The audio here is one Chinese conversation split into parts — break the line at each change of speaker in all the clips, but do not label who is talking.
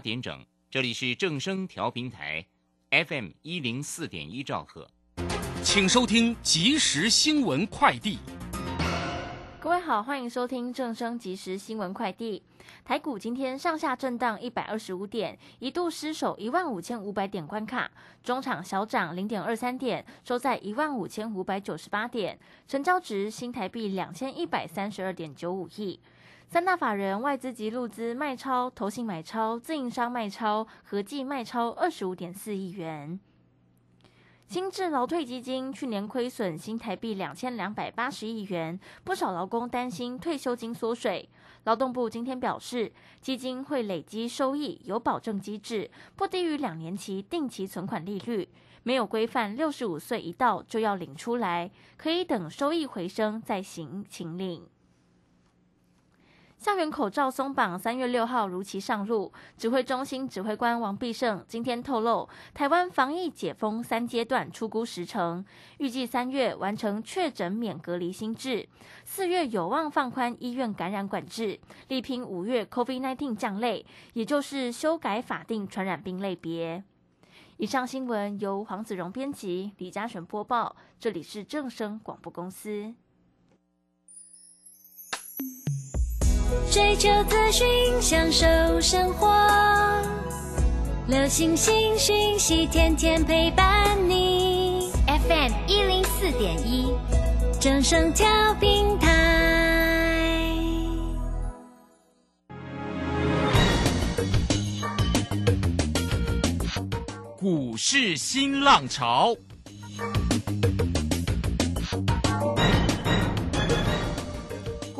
八点整，这里是正声调频台，FM 一零四点一兆赫，
请收听即时新闻快递。
各位好，欢迎收听正声即时新闻快递。台股今天上下震荡一百二十五点，一度失守一万五千五百点关卡，中场小涨零点二三点，收在一万五千五百九十八点，成交值新台币两千一百三十二点九五亿。三大法人外资及入资卖超、投信买超、自营商卖超，合计卖超二十五点四亿元。新制劳退基金去年亏损新台币两千两百八十亿元，不少劳工担心退休金缩水。劳动部今天表示，基金会累积收益，有保证机制，不低于两年期定期存款利率，没有规范六十五岁一到就要领出来，可以等收益回升再行请领。校园口罩松绑，三月六号如期上路。指挥中心指挥官王必胜今天透露，台湾防疫解封三阶段出估时程，预计三月完成确诊免隔离新制，四月有望放宽医院感染管制，力拼五月 COVID-19 降类，也就是修改法定传染病类别。以上新闻由黄子荣编辑，李嘉璇播报，这里是正声广播公司。
追求资讯，享受生活，流星星讯息，天天陪伴你。FM 一零四点一，正声调平台。
股市新浪潮。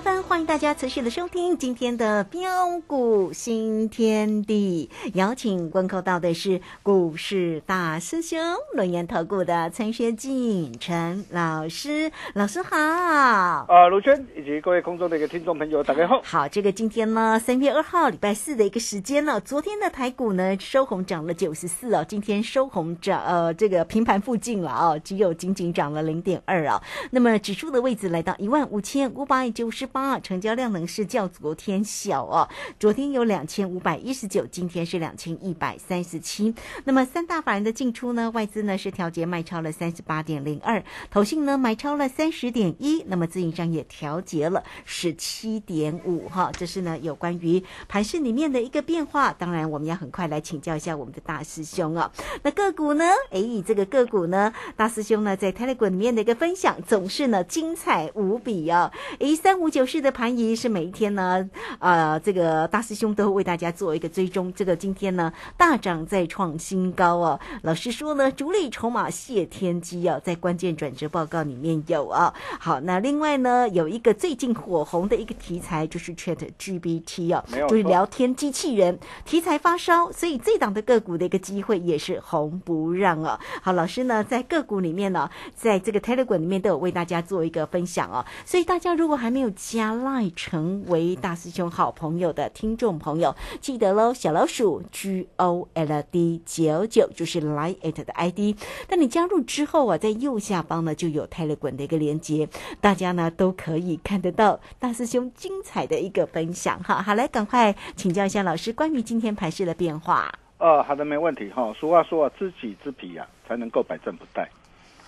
欢迎大家持续的收听今天的标股新天地，邀请观看到的是股市大师兄轮研投顾的陈学进陈老师，老师好。
啊，卢轩以及各位空中的一个听众朋友，大家好。
好，这个今天呢，三月二号礼拜四的一个时间呢，昨天的台股呢收红涨了九十四哦，今天收红涨呃这个平盘附近了哦，只有仅仅涨了零点二啊。那么指数的位置来到一万五千五百九十八。成交量能是较昨天小哦，昨天有两千五百一十九，今天是两千一百三十七。那么三大法人的进出呢？外资呢是调节卖超了三十八点零二，投信呢买超了三十点一，那么自营商也调节了十七点五哈。这是呢有关于盘市里面的一个变化。当然，我们要很快来请教一下我们的大师兄哦。那个股呢？哎，这个个股呢，大师兄呢在 Telegram 里面的一个分享总是呢精彩无比哦。哎，三五九四的。盘仪是每一天呢，呃，这个大师兄都会为大家做一个追踪。这个今天呢大涨再创新高哦。老师说呢，主力筹码谢天机啊，在关键转折报告里面有啊。好，那另外呢，有一个最近火红的一个题材就是 Chat GPT 哦，就是聊天机器人题材发烧，所以这档的个股的一个机会也是红不让啊。好，老师呢在个股里面呢，在这个 Telegram 里面都有为大家做一个分享哦。所以大家如果还没有加赖成为大师兄好朋友的听众朋友，记得喽，小老鼠 G O L D 九九就是 Line at 的 ID。当你加入之后啊，在右下方呢就有泰勒滚的一个连接，大家呢都可以看得到大师兄精彩的一个分享哈。好，来赶快请教一下老师关于今天盘势的变化。
哦，好的，没问题哈。俗话说啊，知己知彼呀，才能够百战不殆。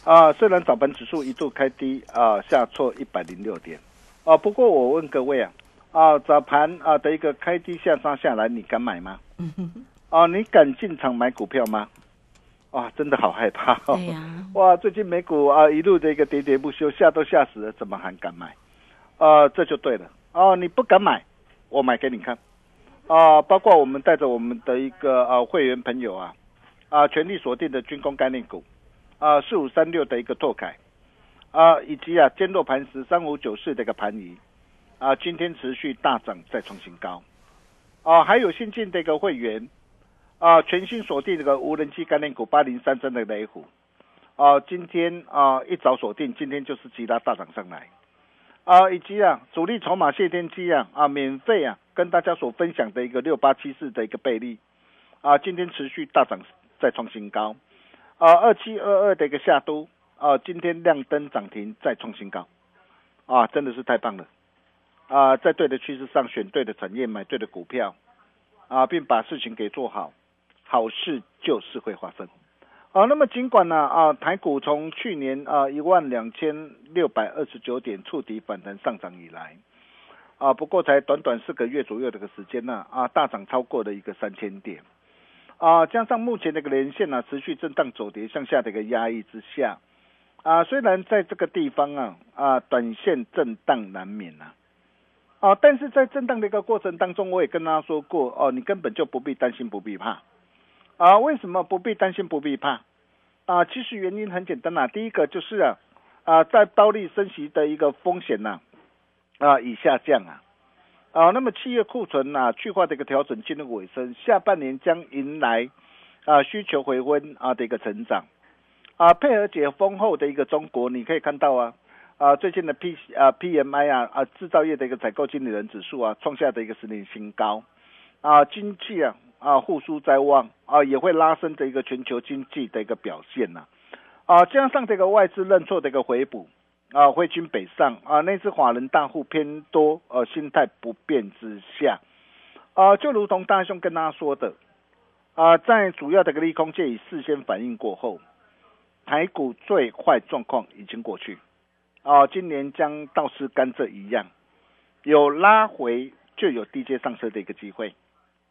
啊，虽然早盘指数一度开低啊，下挫一百零六点啊，不过我问各位啊，啊，早盘啊的一个开低下杀下来，你敢买吗？啊，你敢进场买股票吗？哇，真的好害怕哦！
对呀，
哇，最近美股啊一路的一个喋喋不休，吓都吓死了，怎么还敢买？啊，这就对了哦，你不敢买，我买给你看啊！包括我们带着我们的一个啊会员朋友啊啊全力锁定的军工概念股啊四五三六的一个拓凯啊，以及啊坚若磐石三五九四的一个盘仪啊，今天持续大涨再创新高。啊，还有新进的一个会员。啊，全新锁定这个无人机概念股八零三三的雷虎，啊，今天啊一早锁定，今天就是其他大涨上来，啊，以及啊主力筹码谢天机啊啊免费啊跟大家所分享的一个六八七四的一个倍率，啊，今天持续大涨再创新高，啊二七二二的一个夏都啊今天亮灯涨停再创新高，啊真的是太棒了，啊在对的趋势上选对的产业买对的股票，啊并把事情给做好。好事就是会发生，啊，那么尽管呢，啊，台股从去年啊一万两千六百二十九点触底反弹上涨以来，啊，不过才短短四个月左右的个时间呢，啊，大涨超过了一个三千点，啊，加上目前这个连线呢持续震荡走跌向下的一个压抑之下，啊，虽然在这个地方啊，啊，短线震荡难免呐，啊，但是在震荡的一个过程当中，我也跟大家说过，哦，你根本就不必担心，不必怕。啊，为什么不必担心，不必怕？啊，其实原因很简单呐。第一个就是啊，啊，在刀利升息的一个风险呐，啊，已下降啊，啊，那么企业库存啊去化的一个调整进入尾声，下半年将迎来啊需求回温啊的一个成长，啊，配合解封后的一个中国，你可以看到啊，啊，最近的 P 啊 PMI 啊啊制造业的一个采购经理人指数啊创下的一个十年新高，啊，经济啊。啊，复苏在望啊，也会拉升这一个全球经济的一个表现呐。啊，加上这个外资认错的一个回补啊，汇军北上啊，那次华人大户偏多，呃，心态不变之下啊，就如同大兄跟大家说的啊，在主要的个利空借以事先反应过后，台股最坏状况已经过去啊，今年将倒是甘蔗一样，有拉回就有低阶上车的一个机会。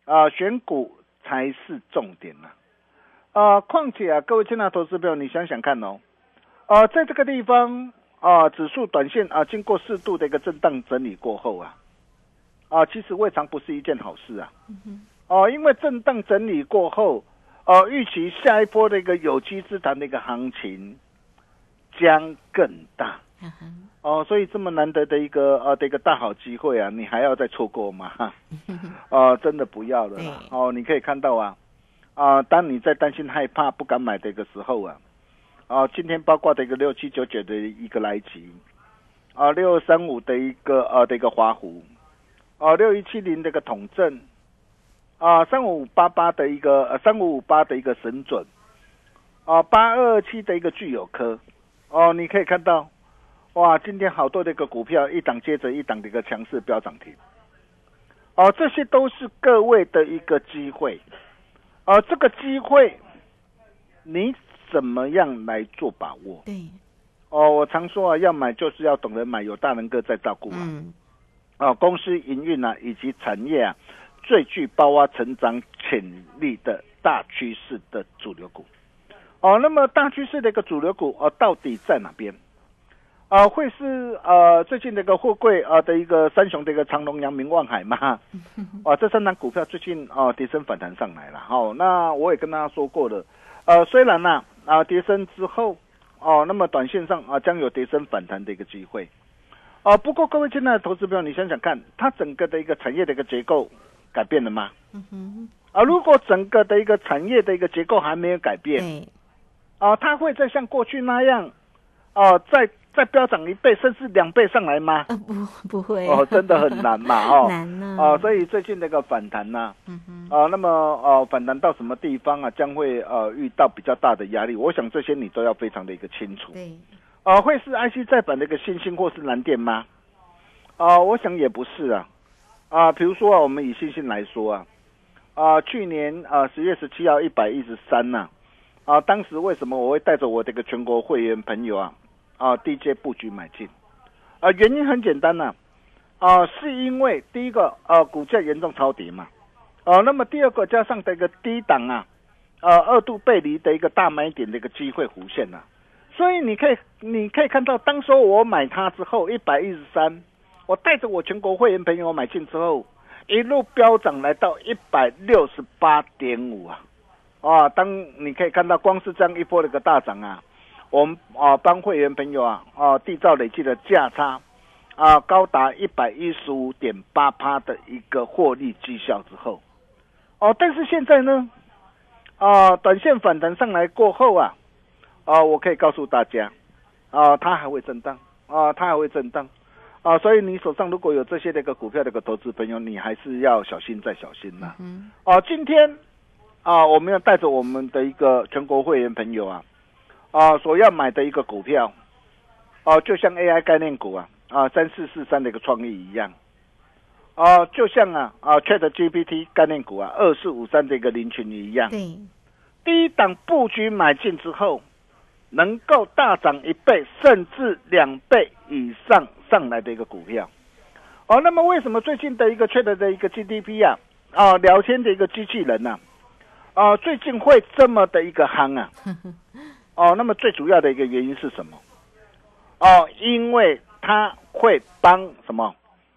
啊，选股才是重点呐！啊，况且啊，各位亲爱的投资朋友，你想想看哦，啊，在这个地方啊，指数短线啊，经过适度的一个震荡整理过后啊，啊，其实未尝不是一件好事啊！哦，因为震荡整理过后，哦，预期下一波的一个有机资产的一个行情将更大。哦，所以这么难得的一个呃的一个大好机会啊，你还要再错过吗？哦，真的不要了。哦，你可以看到啊，啊，当你在担心害怕不敢买的一个时候啊，啊，今天包括的一个六七九九的一个来吉，啊，六三五的一个呃的一个华湖，啊，六一七零的一个统正，啊，三五五八八的一个呃三五五八的一个神准，啊，八二七的一个具有科，哦，你可以看到。哇，今天好多的一个股票一档接着一档的一个强势飙涨停，哦，这些都是各位的一个机会，而这个机会你怎么样来做把握？
对，
哦，我常说啊，要买就是要懂得买，有大能哥在照顾啊。嗯。哦，公司营运啊，以及产业啊，最具包挖成长潜力的大趋势的主流股。哦，那么大趋势的一个主流股哦，到底在哪边？啊，会是呃最近那个货柜啊的一个三雄的一个长隆、阳明、望海嘛？啊，这三档股票最近啊跌升反弹上来了。好，那我也跟大家说过了，呃，虽然呢啊跌升之后哦，那么短线上啊将有跌升反弹的一个机会。啊，不过各位亲爱的投资朋友，你想想看，它整个的一个产业的一个结构改变了吗？嗯哼。啊，如果整个的一个产业的一个结构还没有改变，啊，它会再像过去那样啊再。再飙涨一倍甚至两倍上来吗？
呃，不不会
哦，真的很难嘛，哦，
难呢
哦，所以最近那个反弹呢、
嗯哼，
啊，那么呃，反弹到什么地方啊，将会呃遇到比较大的压力，我想这些你都要非常的一个清楚。
对，
啊，会是 IC 再版的一个新兴或是蓝电吗？啊，我想也不是啊。啊，比如说啊，我们以新兴来说啊，啊，去年啊十月十七号一百一十三呐，啊，当时为什么我会带着我这个全国会员朋友啊，啊，DJ 布局买进？啊，原因很简单呐、啊，是因为第一个啊，股价严重超跌嘛，啊，那么第二个加上这个低档啊，呃，二度背离的一个大买点的一个机会弧线呐、所以你可以你可以看到，当时我买它之后一百一十三，我带着我全国会员朋友买进之后，一路飙涨来到一百六十八点五啊！啊，当你可以看到，光是这样一波的一个大涨啊，我们啊帮会员朋友啊啊缔造累计的价差啊高达一百一十五点八趴的一个获利绩效之后，哦，但是现在呢，啊短线反弹上来过后啊，啊我可以告诉大家，啊它还会震荡啊它还会震荡。啊，所以你手上如果有这些的一个股票的一个投资朋友，你还是要小心再小心呐、
嗯
啊，今天啊，我们要带着我们的一个全国会员朋友啊，啊，所要买的一个股票，哦、就像 AI 概念股啊，啊，三四四三的一个创意一样，啊，就像啊啊 Chat GPT 概念股啊，二四五三的一个林群一样，
对，
第一档布局买进之后，能够大涨一倍甚至两倍以上上来的一个股票。哦，那么为什么最近的一个 Chat 的一个 GDP 啊啊聊天的一个机器人呢、啊？啊，最近会这么的一个夯啊？哦，那么最主要的一个原因是什么？哦，因为它会帮什么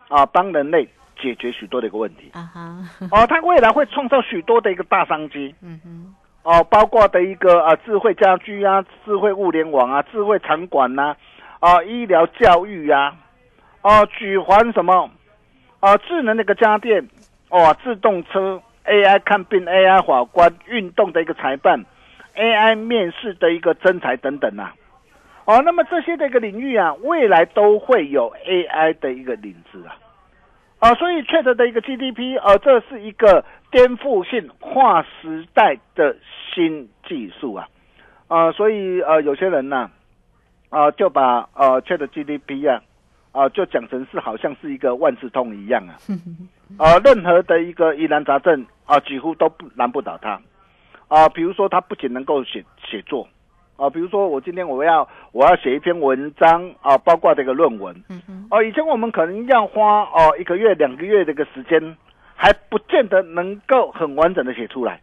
啊？帮人类解决许多的一个问题。
啊哈，
哦，它未来会创造许多的一个大商机。
嗯哼，
哦，包括的一个啊智慧家居啊、智慧物联网啊、智慧场馆呐、啊、医疗教育哦、举环什么啊、智能的一个家电哦、自动车、AI 看病、AI 法官、运动的一个裁判、AI 面试的一个征才等等呐、哦，那么这些的一个领域啊，未来都会有 AI 的一个领子啊。啊，所以 Chat 的一个 GDP，呃，这是一个颠覆性划时代的新技术啊，啊，所以呃，有些人呢、啊，就把呃 Chat GDP 啊，啊，就讲成是好像是一个万事通一样啊，啊，任何的一个疑难杂症啊，几乎都不难不倒他，啊，比如说他不仅能够写写作。啊，比如说我今天我要我要写一篇文章啊，包括这个论文，哦，以前我们可能要花哦一个月、两个月的一个时间，还不见得能够很完整的写出来。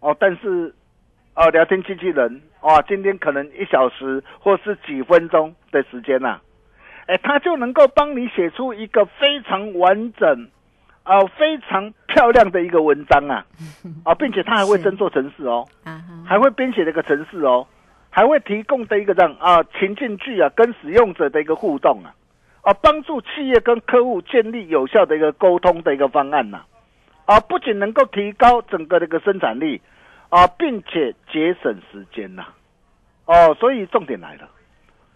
哦，但是哦，聊天机器人哦，今天可能一小时或是几分钟的时间呐、哎，他就能够帮你写出一个非常完整、啊、非常漂亮的一个文章啊，啊，并且他还会
是
真做程式哦。
啊，
还会编写的一个程式哦，还会提供的一个这样啊情境剧啊跟使用者的一个互动啊，啊帮助企业跟客户建立有效的一个沟通的一个方案呐、啊，不仅能够提高整个的一个生产力啊，并且节省时间呐、哦，所以重点来了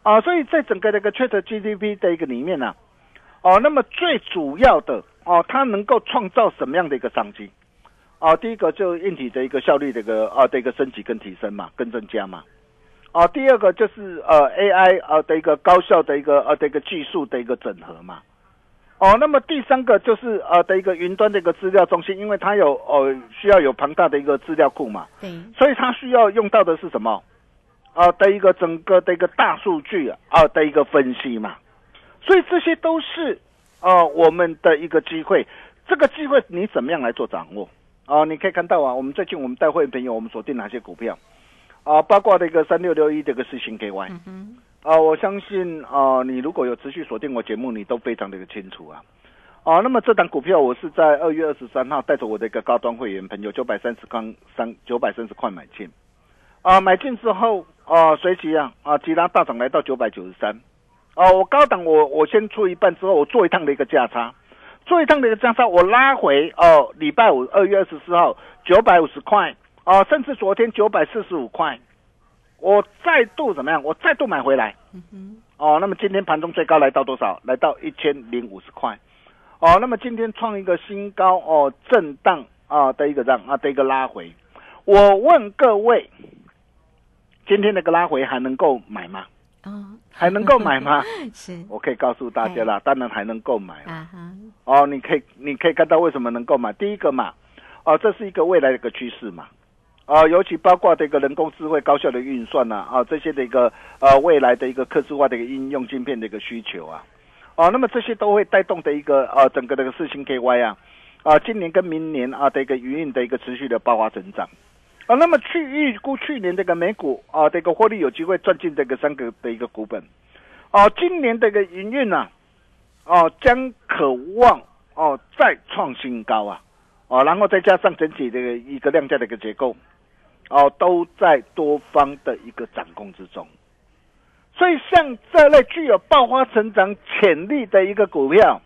啊，所以在整个这个 Chat GDP 的一个里面呢、哦，那么最主要的哦，它能够创造什么样的一个商机？啊，第一个就硬体的一个效率的一个啊的一个升级跟提升嘛，跟增加嘛。啊，第二个就是呃 AI 啊的一个高效的一个呃的一个技术的一个整合嘛。哦，那么第三个就是呃的一个云端的一个资料中心，因为它有呃需要有庞大的一个资料库嘛，
对，
所以它需要用到的是什么？啊的一个整个的一个大数据啊的一个分析嘛。所以这些都是啊我们的一个机会，这个机会你怎么样来做掌握？啊，你可以看到啊，我们最近我们带会员朋友，我们锁定哪些股票啊？包括的一个三六六一这个事情 KY
嗯，
啊，我相信啊，你如果有持续锁定我节目，你都非常的一个清楚啊。啊，那么这档股票我是在二月二十三号带着我的一个高端会员朋友九百三十块三九百三十块买进，啊，买进之后啊，随即啊啊其他大涨来到九百九十三，哦，我高档我我先出一半之后，我做一趟的一个价差，做一趟的一个价差，我拉回哦，礼拜五二月二十四号九百五十块哦，甚至昨天九百四十五块，我再度怎么样？我再度买回来。
嗯哼，
哦，那么今天盘中最高来到多少？来到一千零五十块。哦，那么今天创一个新高哦，震荡啊的一个让啊的一个拉回。我问各位，今天那个拉回还能够买吗？
哦，
还能够买吗？
是
我可以告诉大家啦，当然还能购买了。
啊哈，
哦，你可以你可以看到为什么能购买？第一个嘛，哦，这是一个未来的一个趋势嘛。啊，尤其包括这个人工智慧、高效的运算呐、啊，这些的一个呃未来的一个客制化的一个应用晶片的一个需求啊，哦，那么这些都会带动的一个呃整个的一个四星 KY 啊，啊，今年跟明年啊的一个营运的一个持续的爆发成长，啊，那么去预估去年这个美股啊这个获利有机会赚进这个三个的一个股本，哦、今年这个营运呢，哦、将渴望哦再创新高啊，哦，然后再加上整体的一个量价的一个结构。哦，都在多方的一个掌控之中，所以像这类具有爆发成长潜力的一个股票，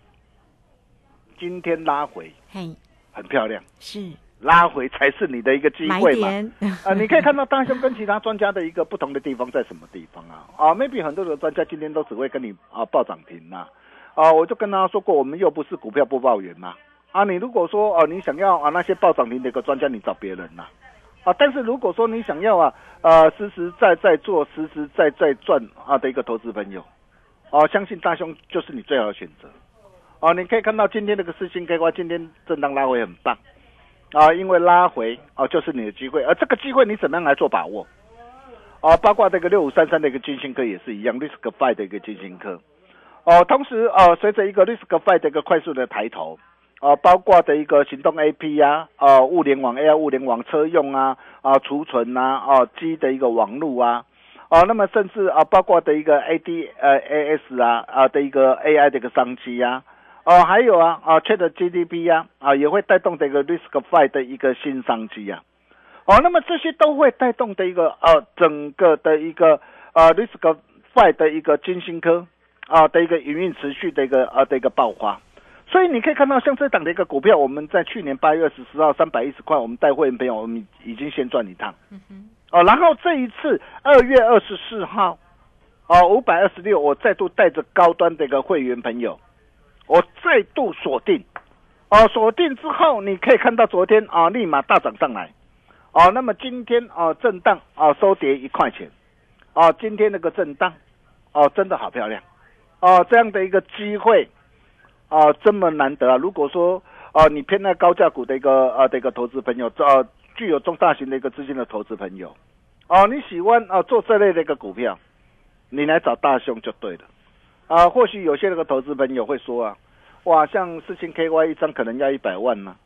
今天拉回
嘿，
很漂亮，
是
拉回才是你的一个机
买
会嘛。
点，
啊，你可以看到大兄跟其他专家的一个不同的地方在什么地方啊？啊，maybe 很多的专家今天都只会跟你啊报涨停呐、啊，我就跟他说过，我们又不是股票播报员嘛。啊，你如果说哦、你想要啊那些报涨停的一个专家，你找别人呐、啊。但是如果说你想要啊，呃，实实在在做、实实在在赚啊的一个投资朋友，哦、相信大兄就是你最好的选择。哦、你可以看到今天这个四星 K 花今天震荡拉回很棒。啊，因为拉回哦，就是你的机会，而这个机会你怎么样来做把握？哦，包括这个六五三三的一个金星科也是一样，risk five 的一个金星科。哦，同时呃，随着一个 risk five 的一个快速的抬头，哦，包括的一个行动 AP 呀、啊，哦，物联网 AI 物联网车用啊，啊，储存啊，哦，机的一个网路啊，哦，那么甚至啊，包括的一个 AD 呃 AS 啊啊的一个 AI 的一个商机呀、哦，还有啊啊，Chat GDP 呀啊，也会带动这个 Risk Five 的一个新商机啊。哦，那么这些都会带动的一个呃整个的一个呃 Risk Five 的一个金星科啊的一个营运持续的一个呃的一个爆发。所以你可以看到，像这档的一个股票，我们在去年八月二十四号三百一十块，我们带会员朋友，我们已经先赚一趟。哦，然后这一次二月二十四号，哦五百二十六，我再度带着高端的一个会员朋友，我再度锁定，哦，锁定之后，你可以看到昨天啊，立马大涨上来，哦，那么今天啊震荡啊收跌一块钱，哦，今天那个震荡，哦，真的好漂亮，哦，这样的一个机会，啊，这么难得啊！如果说啊，你偏爱高价股的一个啊的一个投资朋友，呃，具有中大型的一个资金的投资朋友，哦，你喜欢啊做这类的一个股票，你来找大兄就对了。啊，或许有些那个投资朋友会说啊，哇，像四星 KY 一张可能要一百万呢、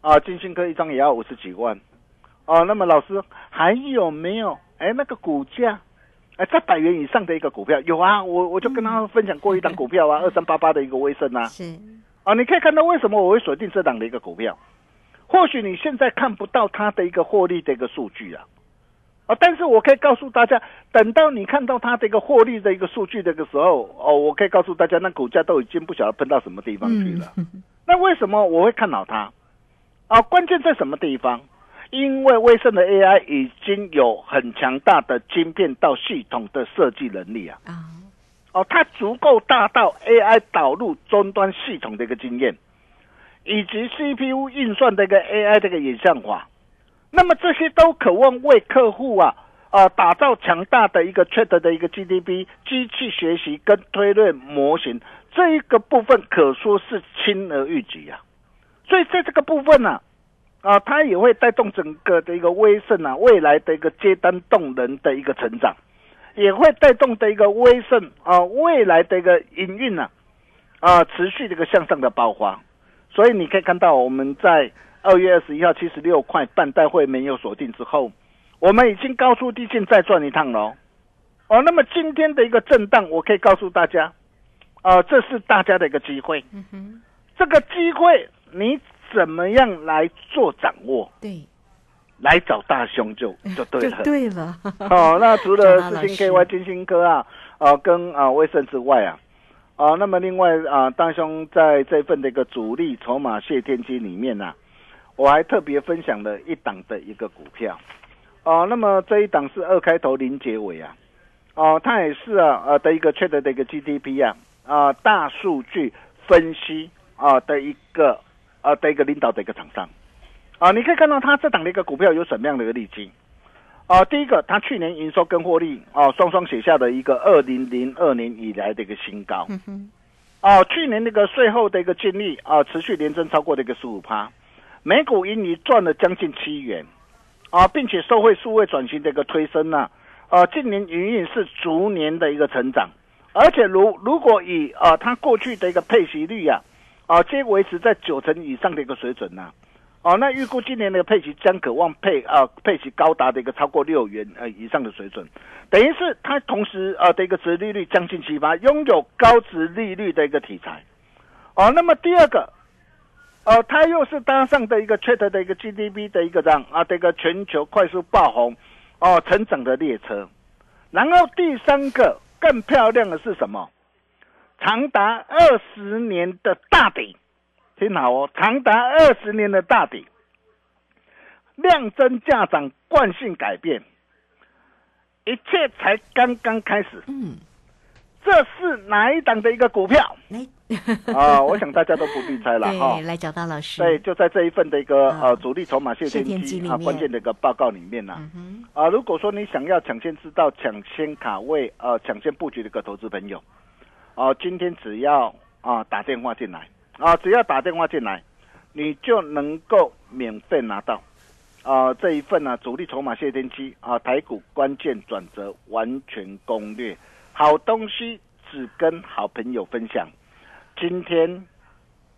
啊，金星科一张也要五十几万，哦、那么老师还有没有？哎，那个股价，哎，在百元以上的一个股票有啊，我我就跟他分享过一档股票啊，二三八八的一个威盛啊，
是
啊，你可以看到为什么我会锁定这档的一个股票。或许你现在看不到它的一个获利的一个数据啊，啊，但是我可以告诉大家，等到你看到它的一个获利的一个数据的一个时候，哦，我可以告诉大家，那股价都已经不晓得喷到什么地方去了。那为什么我会看好它？啊，关键在什么地方？因为威盛的 AI 已经有很强大的晶片到系统的设计能力啊。
啊，
哦，它足够大到 AI 导入终端系统的一个经验，以及 CPU 运算的一个 AI 这个演算法，那么这些都渴望为客户啊啊打造强大的一个 Chat 的一个 GDP 机器学习跟推论模型这一个部分，可说是轻而易举啊。所以在这个部分呢、啊，它也会带动整个的一个威盛啊未来的一个接单动能的一个成长。也会带动的一个威盛啊，未来的一个营运呢啊，持续的一个向上的爆发。所以你可以看到，我们在二月二十一号七十六块半带会没有锁定之后，我们已经高出低进再转一趟喽。哦，那么今天的一个震荡，我可以告诉大家，啊，这是大家的一个机会。
嗯哼，
这个机会你怎么样来做掌握？
对，
来找大兄就就对了。
对了，
哦，那除了 四星 KY 金星科啊，啊跟啊威盛之外啊，啊，那么另外啊，大兄在这份的一个主力筹码谢天机里面呢、我还特别分享了一档的一个股票，啊，那么这一档是二开头零结尾啊，哦，它也是啊呃的一个 trade 的一个 GDP 啊啊、大数据分析啊、的一个啊的一个领导的一个厂商。啊，你可以看到它这档的一个股票有什么样的一个利基。啊？第一个，它去年营收跟获利啊双双写下的一个二零零二年以来的一个新高。
嗯哼，
哦，去年那个税后的一个净利啊，持续连增超过的一个十五趴，每股盈余赚了将近七元，啊，并且社会数位转型的一个推升呢、啊，近年营运是逐年的一个成长，而且如如果以啊它过去的一个配息率啊，啊皆维持在九成以上的一个水准呐、哦，那预估今年的配息将渴望配啊配息高达的一个超过六元呃以上的水准，等于是它同时啊的一个殖利率将近七八，拥有高值利率的一个题材。哦，那么第二个，哦，它又是搭上的一个 trade 的一个 GDP 的一个这样啊的一个全球快速爆红哦成长的列车。然后第三个更漂亮的是什么？长达二十年的大底。听好哦，长达二十年的大底，量增价涨，惯性改变，一切才刚刚开始。
嗯，
这是哪一档的一个股票
来，
啊？我想大家都不必猜了哈，。
来找到老师，
对，就在这一份的一个
啊
呃主力筹码谢
谢
天机啊关键的一个报告里面呢啊，如果说你想要抢先知道、抢先卡位、呃抢先布局的一个投资朋友，啊，今天只要啊打电话进来啊，只要打电话进来，你就能够免费拿到啊这一份呢、主力筹码谢天机啊台股关键转折完全攻略，好东西只跟好朋友分享。今天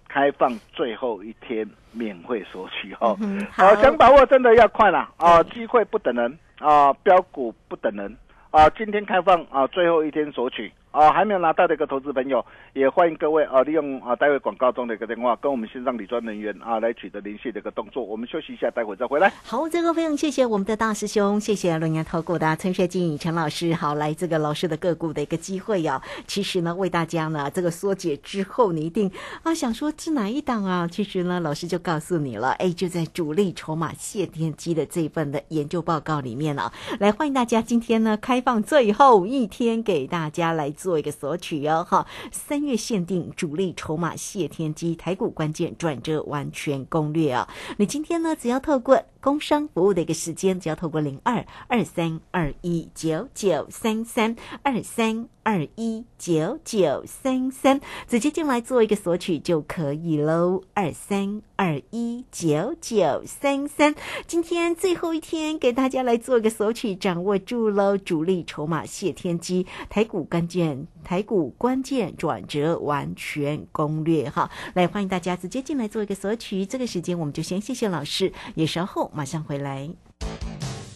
开放最后一天免费索取哦。
好
想把握真的要快了！啊，机会不等人啊，标股不等人啊，今天开放啊，最后一天索取啊，还没有拿到的一个投资朋友，也欢迎各位啊，利用啊待会广告中的一个电话，跟我们线上理专人员啊来取得联系的一个动作。我们休息一下，待会再回来。
好，这个非常谢谢我们的大师兄，谢谢龙岩投顾的陈学进陈老师，好来这个老师的个股的一个机会哦。其实呢，为大家呢这个缩解之后，你一定啊想说是哪一档啊？其实呢，老师就告诉你了，哎，就在主力筹码谢天机的这一份的研究报告里面啊。来，欢迎大家今天呢开放最后一天给大家来做做一个索取哦，哈，三月限定主力筹码谢天机台股关键转折完全攻略啊。你今天呢，只要透过工商服务的一个时间，只要透过零二二三二一九九三三二三二一九九三三，直接进来做一个索取就可以喽。二三二一九九三三，今天最后一天给大家来做一个索取，掌握住喽。主力筹码谢天机，台股关键台股关键转折完全攻略哈，来欢迎大家直接进来做一个索取。这个时间我们就先谢谢老师，也稍后马上回来。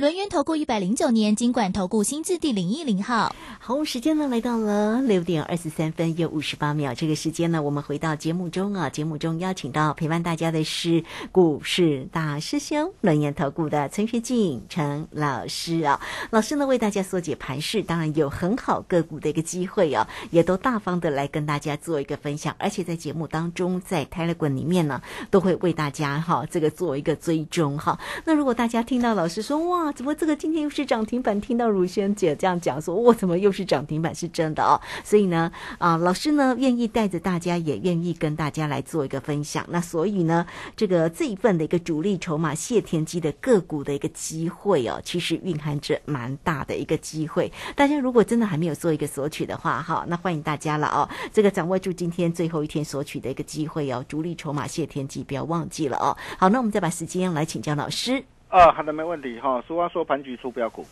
轮源投顾一百零九年金管投顾新字第零一零号。
好，时间呢来到了六点二十三分又五十八秒。这个时间呢，我们回到节目中啊。节目中邀请到陪伴大家的是股市大师兄轮研投顾的陈学进陈老师啊。老师呢为大家缩解盘势，当然有很好个股的一个机会啊，也都大方的来跟大家做一个分享。而且在节目当中，在 Telegram 里面呢，都会为大家哈这个做一个追踪哈。那如果大家听到老师说哇，怎么这个今天又是涨停板？听到如萱姐这样讲说，我，怎么又是涨停板？是真的哦。所以呢，啊，老师呢愿意带着大家，也愿意跟大家来做一个分享。那所以呢，这个这一份的一个主力筹码谢天机的个股的一个机会哦，其实蕴含着蛮大的一个机会。大家如果真的还没有做一个索取的话，哈，那欢迎大家了哦。这个掌握住今天最后一天索取的一个机会哦，主力筹码谢天机，不要忘记了哦。好，那我们再把时间来请教老师。
啊，好的，没问题哈。俗话说盘局出标股，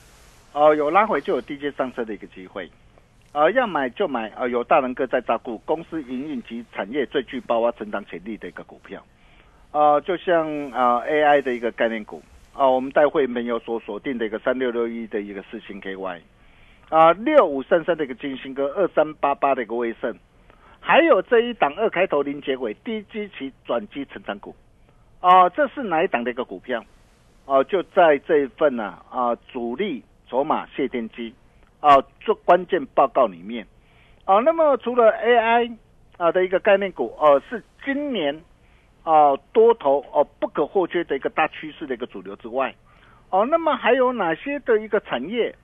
哦，有拉回就有低阶上车的一个机会，啊，要买就买啊，有大人哥在照顾，公司营运及产业最具爆发成长潜力的一个股票，啊，就像啊 AI 的一个概念股，啊，我们待会没有所锁定的一个三六六一的一个四星 KY，啊，六五三三的一个金星哥，二三八八的一个威盛，还有这一档二开头零结尾低基期转机成长股，啊，这是哪一档的一个股票？哦，就在这一份呢啊，主力筹码谢天机啊，做关键报告里面啊，那么除了 AI 啊的一个概念股哦，是今年啊多头哦不可或缺的一个大趋势的一个主流之外，哦，那么还有哪些的一个产业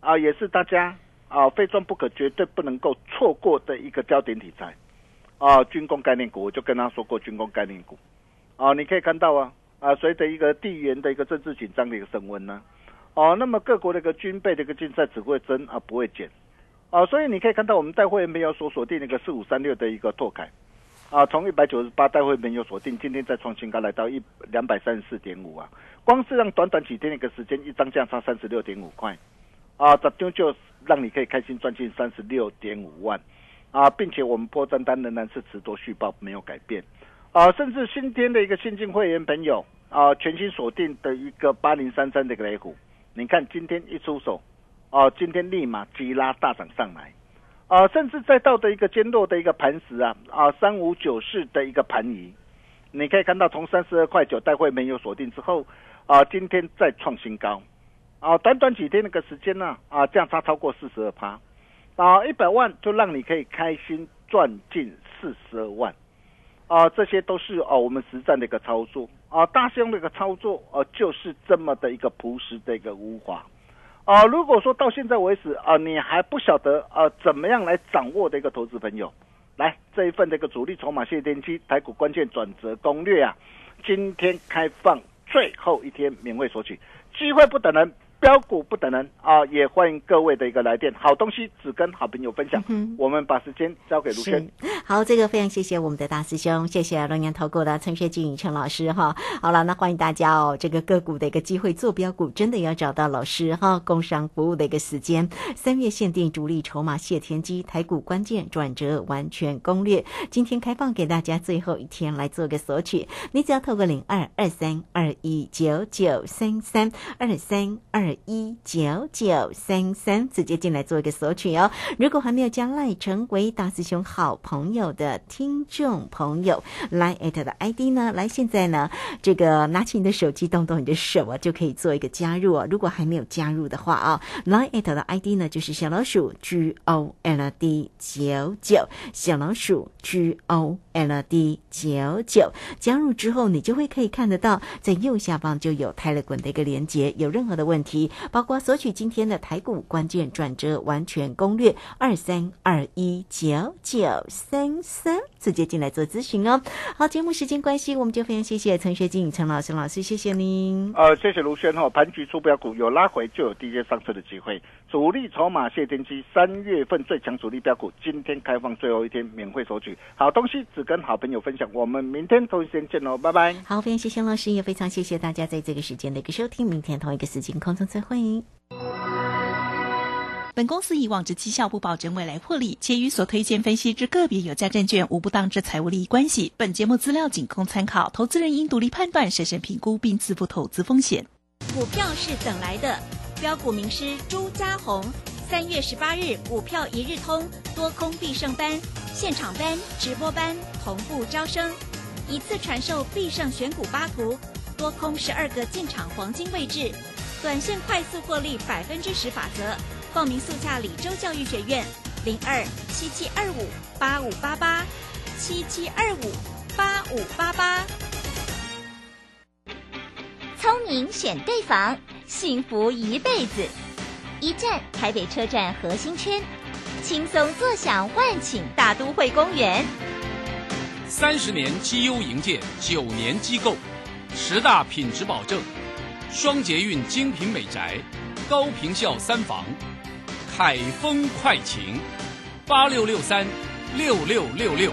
啊，也是大家啊非赚不可、绝对不能够错过的一个焦点题材啊，军工概念股，我就跟他说过军工概念股啊，你可以看到啊。啊，随着一个地缘的一个政治紧张的一个升温呢，哦，那么各国的一个军备的一个竞赛只会增而不会减，啊，所以你可以看到我们带会没有所锁定那个四五三六的一个拓凯，啊，从一百九十八带会没有锁定，今天再创新高来到一两百三十四点五啊，光是让短短几天的一个时间，一张价差三十六点五块，啊，这丢就让你可以开心赚进三十六点五万，啊，并且我们破账单仍然是持多续报没有改变。啊，甚至今天的一个新进会员朋友啊，全新锁定的一个八零三三的一个雷股，你看今天一出手，啊，今天立马急拉大涨上来，啊，甚至再到的一个坚弱的一个盘时啊，啊，三五九四的一个盘移，你可以看到从三十二块九带会没有锁定之后，啊，今天再创新高，啊，短短几天那个时间呢，啊，价差超过四十二趴，啊，一百万就让你可以开心赚进四十二万。啊，这些都是哦，我们实战的一个操作啊，大兄的一个操作啊，就是这么的一个朴实的一个无华啊。如果说到现在为止啊，你还不晓得啊，怎么样来掌握的一个投资朋友，来这一份的一个主力筹码谢天机台股关键转折攻略啊，今天开放最后一天免费索取，机会不等人。标股不等人啊，也欢迎各位的一个来电。好东西只跟好朋友分享。嗯我们把时间交给卢轩。
好，这个非常谢谢我们的大师兄，谢谢龙岩投顾的陈学静陈老师哈。好了，那欢迎大家哦，这个个股的一个机会做标股，真的要找到老师哈。工商服务的一个时间，三月限定主力筹码谢天机台股关键转折完全攻略，今天开放给大家最后一天来做个索取。你只要透过零二二三二一九九三三二三二。一九九三三，直接进来做一个索取哦。如果还没有加赖成为大师兄好朋友的听众朋友，来艾特的 ID 呢？来，现在呢，这个拿起你的手机，动动你的手啊，就可以做一个加入哦。如果还没有加入的话啊，来艾特的 ID 呢，就是小老鼠 G O L D 九九，小老鼠 G O L D 九九。加入之后，你就会可以看得到，在右下方就有泰勒滚的一个连接。有任何的问题。包括索取今天的台股关键转折完全攻略二三二一九九三三，直接进来做咨询哦。好，节目时间关系，我们就非常谢谢陈学静陈老师老师，谢谢您。
呃，谢谢卢轩哈。盘局出标股有拉回就有低阶上车的机会，主力筹码谢天机三月份最强主力标股，今天开放最后一天免费索取，好东西只跟好朋友分享。我们明天同一时间见喽，拜拜。
好，非常谢谢老师，也非常谢谢大家在这个时间的一个收听，明天同一个时间空中。再会。
本公司以往之绩效不保证未来获利，且与所推荐分析之个别有价证券无不当之财务利益关系。本节目资料仅供参考，投资人应独立判断、审慎评估并自负投资风险。
股票是等来的，标股名师朱家红，三月十八日股票一日通多空必胜班现场班直播班同步招生，一次传授必胜选股八图。多空十二个进场黄金位置，短线快速获利百分之十法则。报名速洽李州教育学院，零二七七二五八五八八七七二五八五八八。
聪明选对房。幸福一辈子。一站台北车站核心圈，轻松坐享万顷大都会公园。
三十年绩优营建，九年机构，十大品质保证，双捷运精品美宅，高坪效三房，凯丰快晴，八六六三六六六六。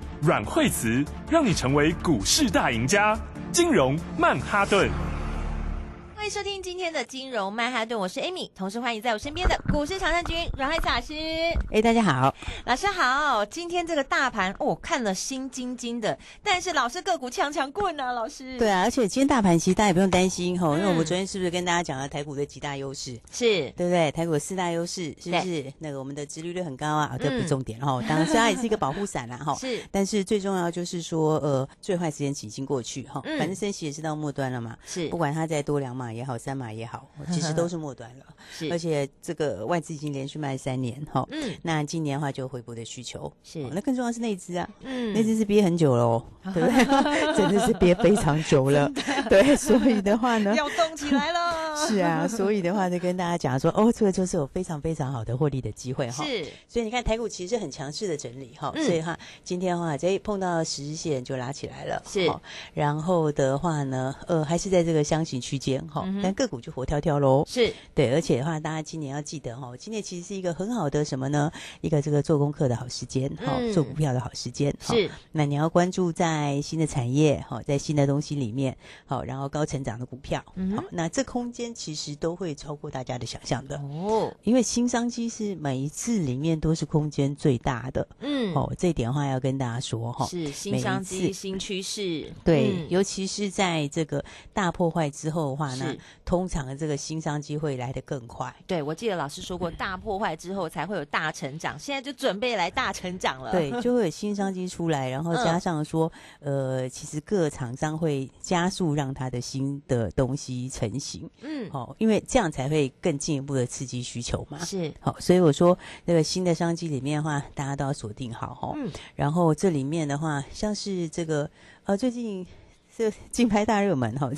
阮惠慈让你成为股市大赢家。金融曼哈顿。
欢迎收听今天的金融曼哈顿，我是 Amy，同时欢迎在我身边的股市常胜军阮海慈老师。
哎，大家好，
老师好。今天这个大盘哦，看了心惊惊的，但是老师个股强强棍啊，老师。
对啊，而且今天大盘其实大家也不用担心哈，因为我们昨天是不是跟大家讲了台股的几大优势？
是
对不对？台股四大优势是不是？那个我们的殖利率很高啊，这不重点哈。当然，虽然也是一个保护伞啦哈，
是，
但是最重要就是说，呃，最坏时间已经过去哈，反正升息也是到末端了嘛，
是，
不管它再多两码也好，三码也好。其实都是末端了，
是，
而且这个外资已经连续卖三年哈，嗯，那今年的话就回补的需求。
是，
那更重要是内资啊，嗯，那只是憋很久了哦，对不对？真的是憋非常久了，对，所以的话呢，
要动起来了，
是啊，所以的话就跟大家讲说，哦，这个就是有非常非常好的获利的机会哈，
是，
所以你看台股其实很强势的整理哈，所以哈，今天的话这碰到十日线就拉起来了，
是，
然后的话呢，呃，还是在这个箱型区间哈，但个股就活跳跳喽，
是。
对，而且的话，大家今年要记得哈，今年其实是一个很好的什么呢？一个这个做功课的好时间，哈，做股票的好时间。
是，
那你要关注在新的产业，哈，在新的东西里面，好，然后高成长的股票，好，那这空间其实都会超过大家的想象的哦。因为新商机是每一次里面都是空间最大的，嗯，哦，这一点话要跟大家说哈，
是新商机、新趋势，
对，尤其是在这个大破坏之后的话呢，通常这个新商机。会来得更快。
对，我记得老师说过，大破坏之后才会有大成长，现在就准备来大成长了。
对，就会有新商机出来，然后加上说，呃，其实各厂商会加速让它的新的东西成型。嗯，好，因为这样才会更进一步的刺激需求嘛。
是，
好，所以我说那个新的商机里面的话，大家都要锁定好哈。嗯，然后这里面的话，像是这个呃，最近。是 金牌大热门哈，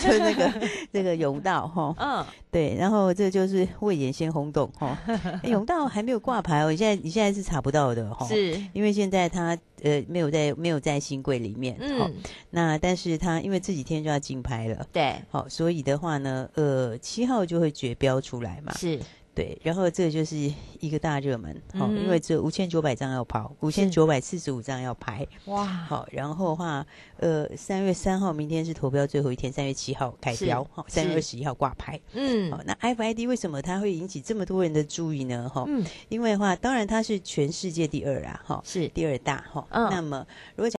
就那个那个甬道哈，嗯，对，然后这就是未演先轰动哈，甬道还没有挂牌哦，你现在你现在是查不到的哈，
是。
因为现在它呃没有在没有在新柜里面，嗯，那但是它因为这几天就要竞拍了，
对，
好，所以的话呢，呃，七号就会决标出来嘛，
是。
对，然后这就是一个大热门，好，因为这五千九百张要跑，五千九百四十五张要排，哇，好，然后的话，呃，三月三号明天是投标最后一天，三月七号开标，好，三月二十一号挂牌，嗯，好，那 FID 为什么它会引起这么多人的注意呢？哈，嗯，因为的话，当然它是全世界第二啊，哈，
是。
第二大，哈，嗯，那么如果讲。